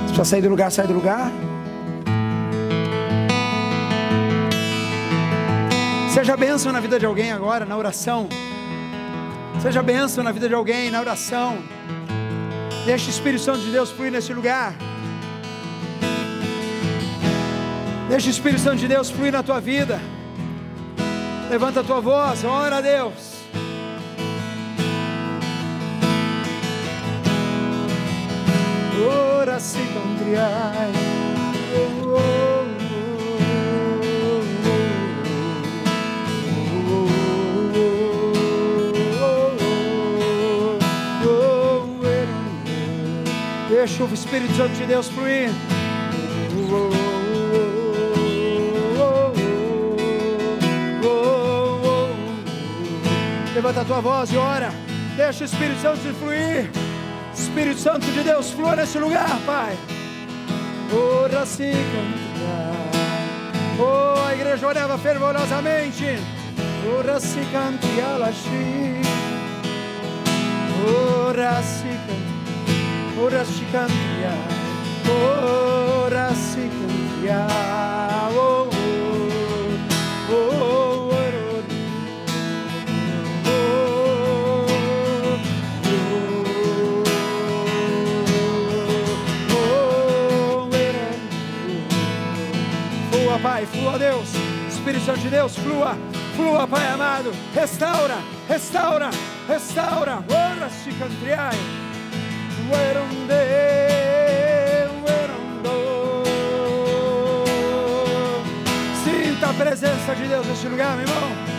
S1: precisa sair do lugar, sai do lugar. Seja bênção na vida de alguém agora, na oração. Seja bênção na vida de alguém, na oração. Deixe o Espírito Santo de Deus fluir nesse lugar. Deixe o Espírito Santo de Deus fluir na tua vida. Levanta a tua voz, ora a Deus. ora. Oh, oh, Deixa o Espírito Santo de Deus fluir. Levanta a tua voz e ora. Deixa o Espírito Santo de fluir. Espírito Santo de Deus, flua nesse lugar, Pai. Ora se Oh, a igreja orava fervorosamente. Ora se cantia la Ora se cantia. Ora se cantia. Ora se cantia. Flua, Deus. Espírito Santo de Deus, flua, flua, Pai amado. Restaura, restaura, restaura. Ora se. Sinta a presença de Deus neste lugar, meu irmão.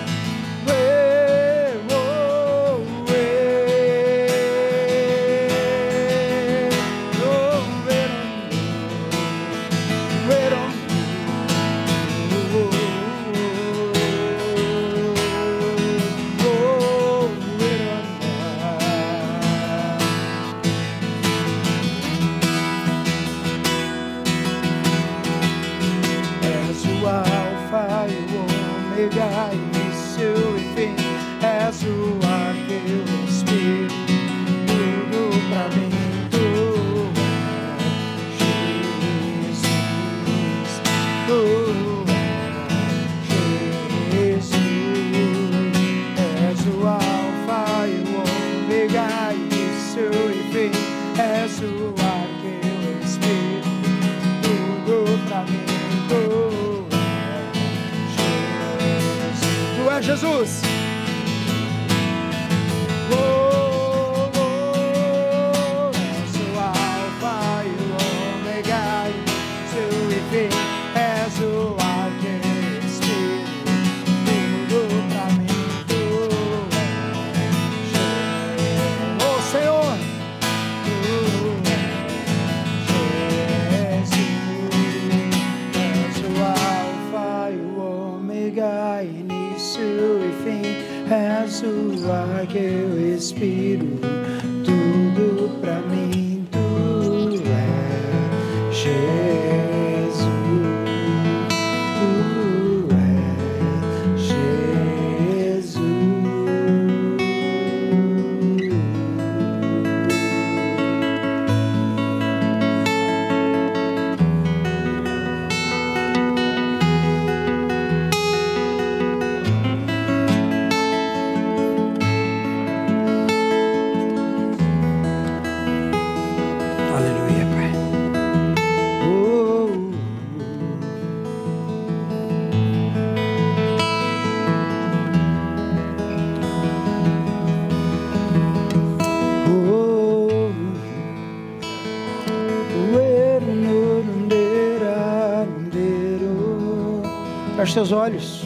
S1: Feche seus olhos.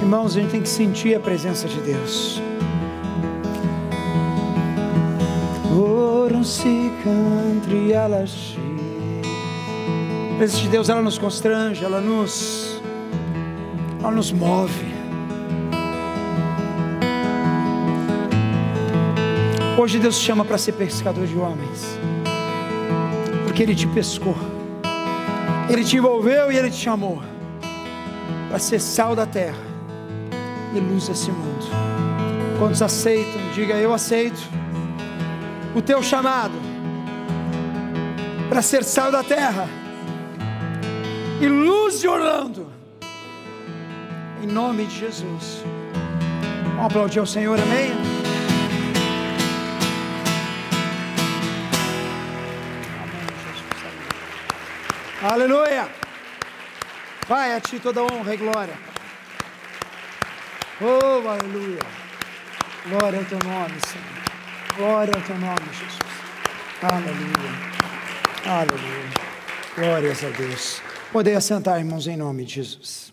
S1: Irmãos, a gente tem que sentir a presença de Deus. A presença de Deus, ela nos constrange, ela nos, ela nos move. Hoje Deus te chama para ser pescador de homens porque Ele te pescou, Ele te envolveu e Ele te chamou para ser sal da terra e luz desse mundo. Quantos aceitam? Diga eu aceito o teu chamado para ser sal da terra e luz de Orlando, em nome de Jesus. Vamos aplaudir ao Senhor, amém? Aleluia. Vai a ti toda honra e glória. Oh, aleluia. Glória ao teu nome, Senhor. Glória ao teu nome, Jesus. Aleluia. Aleluia. Glórias a Deus. Poder assentar, irmãos, em nome de Jesus.